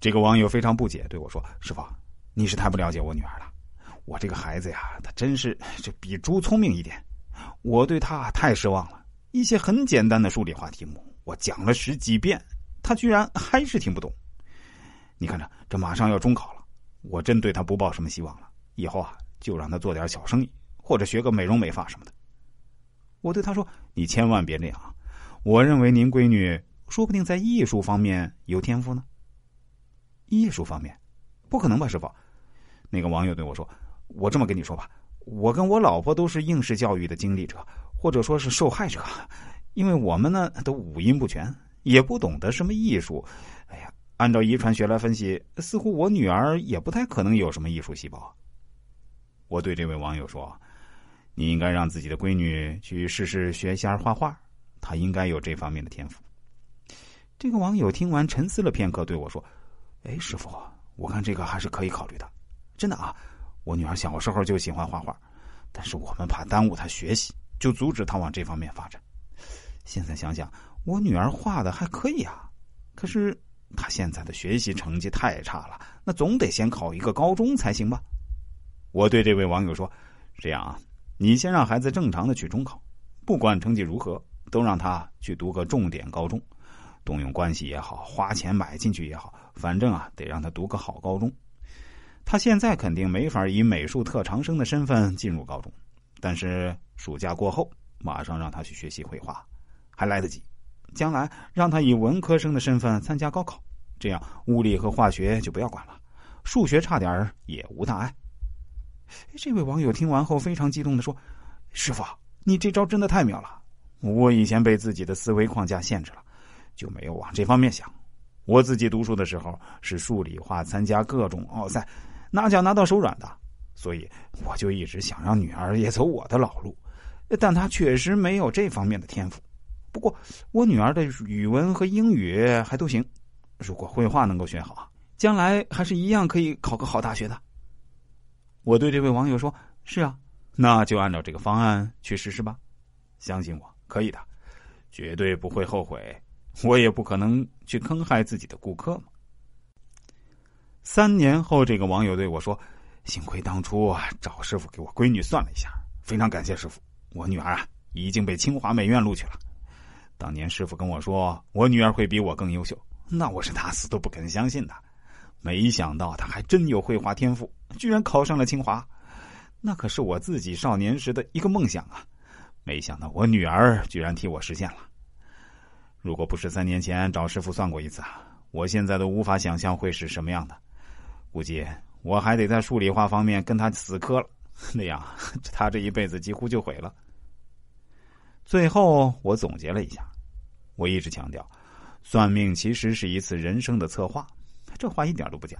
这个网友非常不解，对我说：“师傅，你是太不了解我女儿了。我这个孩子呀，她真是就比猪聪明一点。我对她太失望了。一些很简单的数理化题目，我讲了十几遍，她居然还是听不懂。你看着，这马上要中考了，我真对她不抱什么希望了。以后啊，就让她做点小生意，或者学个美容美发什么的。”我对他说：“你千万别这样，我认为您闺女说不定在艺术方面有天赋呢。”艺术方面，不可能吧，师傅？那个网友对我说：“我这么跟你说吧，我跟我老婆都是应试教育的经历者，或者说是受害者，因为我们呢都五音不全，也不懂得什么艺术。哎呀，按照遗传学来分析，似乎我女儿也不太可能有什么艺术细胞。”我对这位网友说。你应该让自己的闺女去试试学一下画画，她应该有这方面的天赋。这个网友听完沉思了片刻，对我说：“哎，师傅，我看这个还是可以考虑的。真的啊，我女儿小时候就喜欢画画，但是我们怕耽误她学习，就阻止她往这方面发展。现在想想，我女儿画的还可以啊，可是她现在的学习成绩太差了，那总得先考一个高中才行吧？”我对这位网友说：“这样啊。”你先让孩子正常的去中考，不管成绩如何，都让他去读个重点高中，动用关系也好，花钱买进去也好，反正啊，得让他读个好高中。他现在肯定没法以美术特长生的身份进入高中，但是暑假过后，马上让他去学习绘画，还来得及。将来让他以文科生的身份参加高考，这样物理和化学就不要管了，数学差点也无大碍。这位网友听完后非常激动的说：“师傅，你这招真的太妙了！我以前被自己的思维框架限制了，就没有往这方面想。我自己读书的时候是数理化，参加各种奥赛，拿奖拿到手软的，所以我就一直想让女儿也走我的老路。但她确实没有这方面的天赋。不过我女儿的语文和英语还都行，如果绘画能够学好，将来还是一样可以考个好大学的。”我对这位网友说：“是啊，那就按照这个方案去实施吧，相信我，可以的，绝对不会后悔。我也不可能去坑害自己的顾客嘛。”三年后，这个网友对我说：“幸亏当初啊找师傅给我闺女算了一下，非常感谢师傅。我女儿啊已经被清华美院录取了。当年师傅跟我说我女儿会比我更优秀，那我是打死都不肯相信的。”没想到他还真有绘画天赋，居然考上了清华，那可是我自己少年时的一个梦想啊！没想到我女儿居然替我实现了。如果不是三年前找师傅算过一次，我现在都无法想象会是什么样的。估计我还得在数理化方面跟他死磕了，那样 他这一辈子几乎就毁了。最后我总结了一下，我一直强调，算命其实是一次人生的策划。这话一点都不假，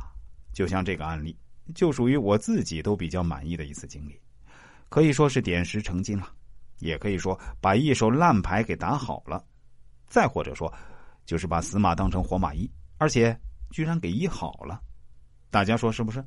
就像这个案例，就属于我自己都比较满意的一次经历，可以说是点石成金了，也可以说把一手烂牌给打好了，再或者说，就是把死马当成活马医，而且居然给医好了，大家说是不是？